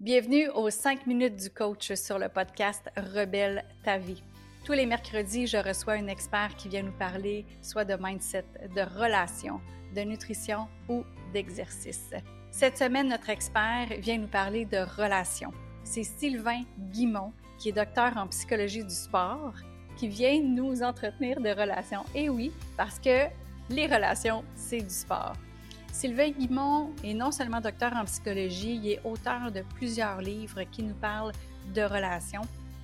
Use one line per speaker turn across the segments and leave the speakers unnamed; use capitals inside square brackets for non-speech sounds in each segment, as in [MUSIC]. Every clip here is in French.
Bienvenue aux 5 minutes du coach sur le podcast Rebelle ta vie. Tous les mercredis, je reçois un expert qui vient nous parler soit de mindset, de relations, de nutrition ou d'exercice. Cette semaine, notre expert vient nous parler de relations. C'est Sylvain Guimont, qui est docteur en psychologie du sport, qui vient nous entretenir de relations. Et oui, parce que les relations, c'est du sport. Sylvain Guimont est non seulement docteur en psychologie, il est auteur de plusieurs livres qui nous parlent de relations.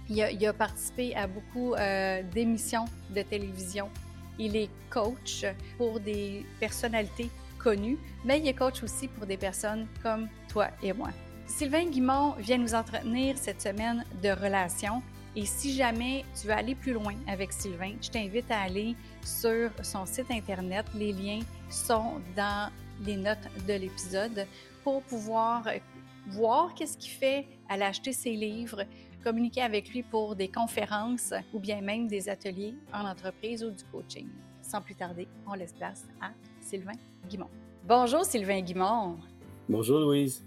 Il a, participé à beaucoup euh, d'émissions de télévision. Il est coach pour des personnalités connues, mais il est coach aussi pour des personnes comme toi et moi. Sylvain Guimont vient nous entretenir cette semaine de relations. Et si jamais tu veux aller plus loin avec Sylvain, je t'invite à aller sur son site Internet. Les liens sont dans les notes de l'épisode pour pouvoir voir qu'est-ce qu'il fait, à acheter ses livres, communiquer avec lui pour des conférences ou bien même des ateliers en entreprise ou du coaching. Sans plus tarder, on laisse place à Sylvain Guimont. Bonjour Sylvain Guimont.
Bonjour Louise.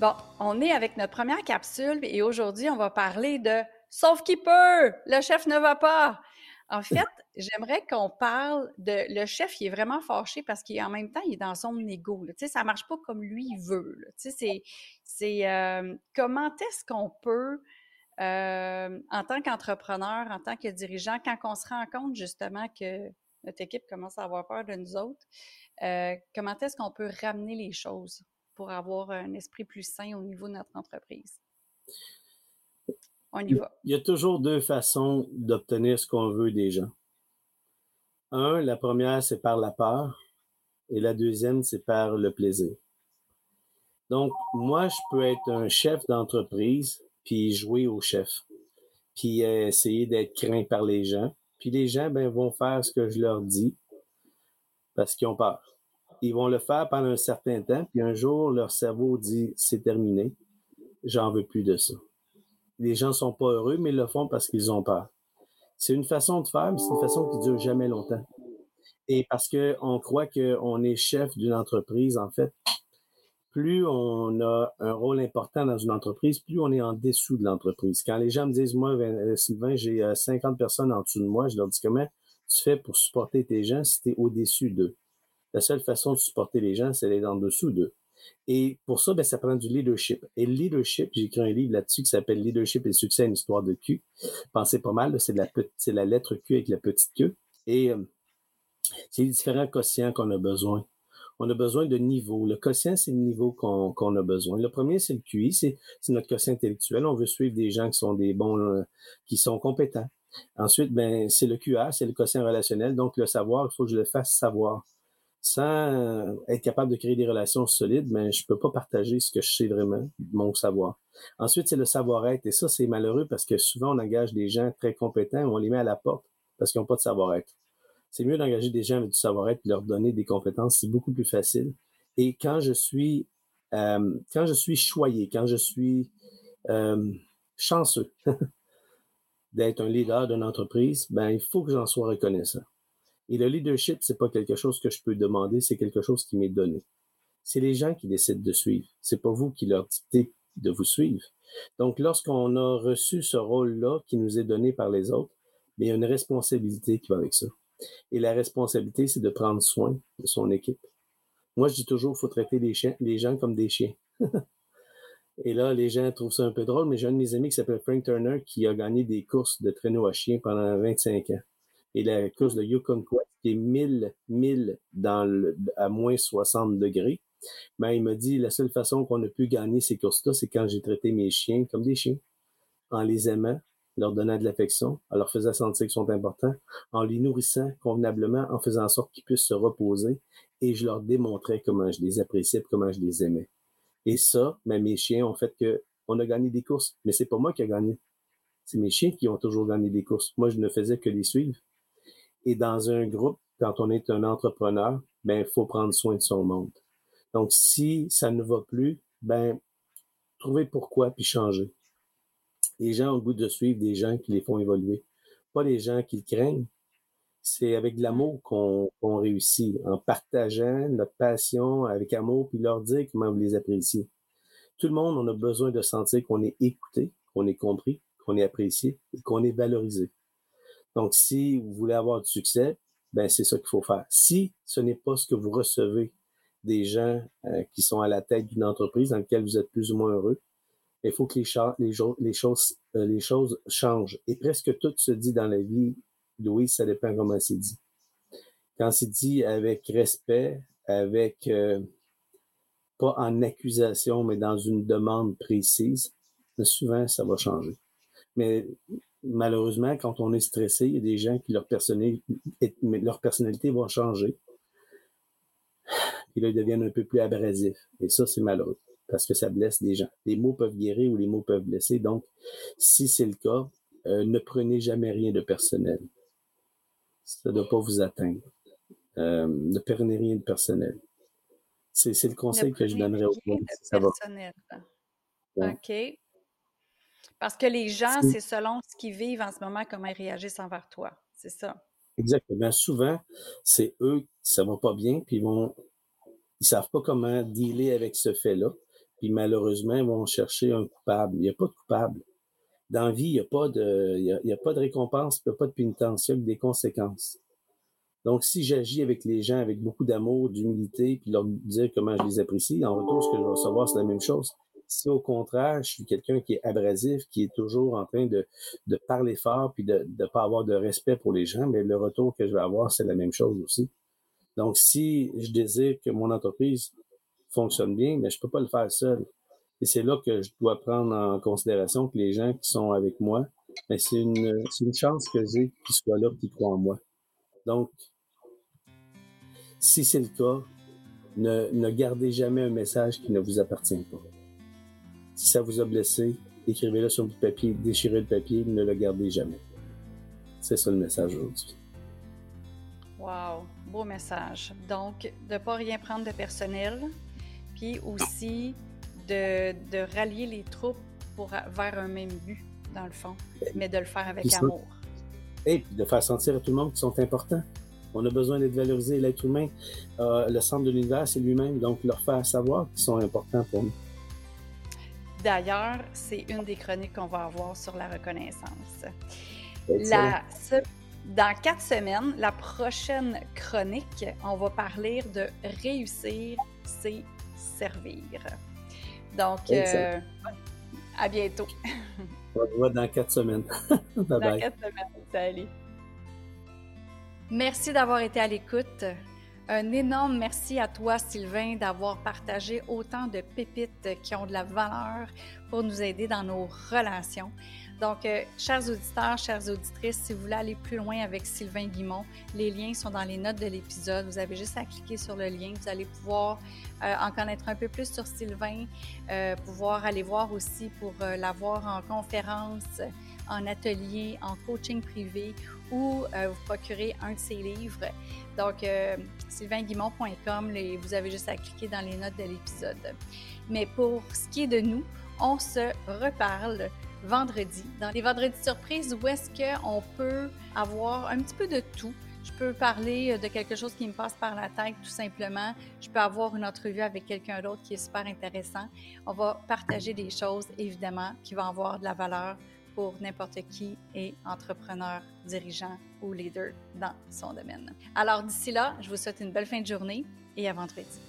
Bon, on est avec notre première capsule et aujourd'hui, on va parler de Sauf qui peut, le chef ne va pas. En [LAUGHS] fait, j'aimerais qu'on parle de le chef, il est vraiment fâché parce qu'en même temps, il est dans son égo. Tu sais, ça marche pas comme lui il veut. Tu sais, c'est euh, comment est-ce qu'on peut, euh, en tant qu'entrepreneur, en tant que dirigeant, quand on se rend compte justement que notre équipe commence à avoir peur de nous autres, euh, comment est-ce qu'on peut ramener les choses pour avoir un esprit plus sain au niveau de notre entreprise?
Il y a toujours deux façons d'obtenir ce qu'on veut des gens. Un, la première, c'est par la peur, et la deuxième, c'est par le plaisir. Donc, moi, je peux être un chef d'entreprise, puis jouer au chef, puis essayer d'être craint par les gens. Puis les gens, ben, vont faire ce que je leur dis parce qu'ils ont peur. Ils vont le faire pendant un certain temps, puis un jour, leur cerveau dit, c'est terminé, j'en veux plus de ça les gens sont pas heureux, mais ils le font parce qu'ils ont peur. C'est une façon de faire, mais c'est une façon qui dure jamais longtemps. Et parce qu'on croit qu'on est chef d'une entreprise, en fait, plus on a un rôle important dans une entreprise, plus on est en dessous de l'entreprise. Quand les gens me disent, moi, euh, Sylvain, j'ai 50 euh, personnes en dessous de moi, je leur dis comment tu fais pour supporter tes gens si tu es au-dessus d'eux? La seule façon de supporter les gens, c'est d'être en dessous d'eux. Et pour ça, ben, ça prend du leadership. Et le leadership, j'ai écrit un livre là-dessus qui s'appelle Leadership et le succès, une histoire de Q. Pensez pas mal, c'est la, la lettre Q avec la petite queue. Et euh, c'est les différents quotients qu'on a besoin. On a besoin de niveaux. Le quotient, c'est le niveau qu'on a besoin. Le premier, c'est le QI, c'est notre quotient intellectuel. On veut suivre des gens qui sont des bons, euh, qui sont compétents. Ensuite, ben, c'est le QA, c'est le quotient relationnel. Donc, le savoir, il faut que je le fasse savoir sans être capable de créer des relations solides, mais je peux pas partager ce que je sais vraiment, mon savoir. Ensuite, c'est le savoir-être. Et ça, c'est malheureux parce que souvent, on engage des gens très compétents, on les met à la porte parce qu'ils n'ont pas de savoir-être. C'est mieux d'engager des gens avec du savoir-être et leur donner des compétences. C'est beaucoup plus facile. Et quand je suis, euh, quand je suis choyé, quand je suis euh, chanceux [LAUGHS] d'être un leader d'une entreprise, ben, il faut que j'en sois reconnaissant. Et le leadership, c'est pas quelque chose que je peux demander, c'est quelque chose qui m'est donné. C'est les gens qui décident de suivre. C'est pas vous qui leur dictez de vous suivre. Donc, lorsqu'on a reçu ce rôle-là qui nous est donné par les autres, il y a une responsabilité qui va avec ça. Et la responsabilité, c'est de prendre soin de son équipe. Moi, je dis toujours, il faut traiter les, les gens comme des chiens. [LAUGHS] Et là, les gens trouvent ça un peu drôle, mais j'ai un de mes amis qui s'appelle Frank Turner qui a gagné des courses de traîneau à chiens pendant 25 ans et la course de Yukon Quest, qui est 1000 1000 dans le, à moins 60 degrés. Ben, il m'a dit, la seule façon qu'on a pu gagner ces courses-là, c'est quand j'ai traité mes chiens comme des chiens, en les aimant, leur donnant de l'affection, en leur faisant sentir qu'ils sont importants, en les nourrissant convenablement, en faisant en sorte qu'ils puissent se reposer, et je leur démontrais comment je les appréciais comment je les aimais. Et ça, ben, mes chiens ont fait que on a gagné des courses, mais c'est pas moi qui ai gagné. C'est mes chiens qui ont toujours gagné des courses. Moi, je ne faisais que les suivre. Et dans un groupe, quand on est un entrepreneur, ben, il faut prendre soin de son monde. Donc, si ça ne va plus, ben, trouver pourquoi puis changer. Les gens ont le goût de suivre des gens qui les font évoluer. Pas les gens qui le craignent. C'est avec de l'amour qu'on réussit, en partageant notre passion avec amour, puis leur dire comment vous les appréciez. Tout le monde, on a besoin de sentir qu'on est écouté, qu'on est compris, qu'on est apprécié et qu'on est valorisé. Donc, si vous voulez avoir du succès, ben c'est ça qu'il faut faire. Si ce n'est pas ce que vous recevez des gens euh, qui sont à la tête d'une entreprise dans laquelle vous êtes plus ou moins heureux, il faut que euh, les choses changent. Et presque tout se dit dans la vie, Louis, ça dépend comment c'est dit. Quand c'est dit avec respect, avec euh, pas en accusation, mais dans une demande précise, souvent ça va changer. Mais malheureusement, quand on est stressé, il y a des gens qui leur personnalité, leur personnalité va changer. Puis là, ils deviennent un peu plus abrasifs. Et ça, c'est malheureux parce que ça blesse des gens. Les mots peuvent guérir ou les mots peuvent blesser. Donc, si c'est le cas, euh, ne prenez jamais rien de personnel. Ça ne doit pas vous atteindre. Euh, ne prenez rien de personnel. C'est, le conseil que je donnerais aux gens. Ça va.
OK. Parce que les gens, c'est selon ce qu'ils vivent en ce moment, comment ils réagissent envers toi. C'est ça.
Exactement. Souvent, c'est eux qui ne va pas bien, puis ils vont ils savent pas comment dealer avec ce fait-là. Puis malheureusement, ils vont chercher un coupable. Il n'y a pas de coupable. Dans la vie, il n'y a pas de, il y a, pas de récompense, il n'y a pas de pénitence, il y a des conséquences. Donc, si j'agis avec les gens avec beaucoup d'amour, d'humilité, puis leur dire comment je les apprécie, en retour, ce que je vais recevoir, c'est la même chose. Si au contraire, je suis quelqu'un qui est abrasif, qui est toujours en train de, de parler fort, puis de ne pas avoir de respect pour les gens, mais le retour que je vais avoir, c'est la même chose aussi. Donc, si je désire que mon entreprise fonctionne bien, mais je peux pas le faire seul. Et c'est là que je dois prendre en considération que les gens qui sont avec moi, mais c'est une, une chance que j'ai qu'ils soient là, qu'ils croient en moi. Donc, si c'est le cas, ne, ne gardez jamais un message qui ne vous appartient pas. Si ça vous a blessé, écrivez-le sur du papier, déchirez le papier, ne le gardez jamais. C'est ça le message aujourd'hui.
Wow, beau message. Donc, de ne pas rien prendre de personnel, puis aussi de, de, rallier les troupes pour, vers un même but, dans le fond, mais de le faire avec amour.
Et puis de faire sentir à tout le monde qu'ils sont importants. On a besoin d'être valorisé. L'être humain, euh, le centre de l'univers, c'est lui-même. Donc, leur faire savoir qu'ils sont importants pour nous.
D'ailleurs, c'est une des chroniques qu'on va avoir sur la reconnaissance. La, dans quatre semaines, la prochaine chronique, on va parler de réussir, c'est servir. Donc, euh, à bientôt. [LAUGHS]
On se voit dans quatre semaines. [LAUGHS] bye
dans quatre semaines. Salut. Merci d'avoir été à l'écoute. Un énorme merci à toi, Sylvain, d'avoir partagé autant de pépites qui ont de la valeur pour nous aider dans nos relations. Donc, euh, chers auditeurs, chères auditrices, si vous voulez aller plus loin avec Sylvain Guimont, les liens sont dans les notes de l'épisode. Vous avez juste à cliquer sur le lien. Vous allez pouvoir euh, en connaître un peu plus sur Sylvain, euh, pouvoir aller voir aussi pour l'avoir en conférence, en atelier, en coaching privé ou vous procurer un de ses livres. Donc, sylvainguimont.com, vous avez juste à cliquer dans les notes de l'épisode. Mais pour ce qui est de nous, on se reparle vendredi, dans les vendredis surprises, où est-ce qu'on peut avoir un petit peu de tout? Je peux parler de quelque chose qui me passe par la tête, tout simplement. Je peux avoir une entrevue avec quelqu'un d'autre qui est super intéressant. On va partager des choses, évidemment, qui vont avoir de la valeur pour n'importe qui est entrepreneur, dirigeant ou leader dans son domaine. Alors d'ici là, je vous souhaite une belle fin de journée et à vendredi.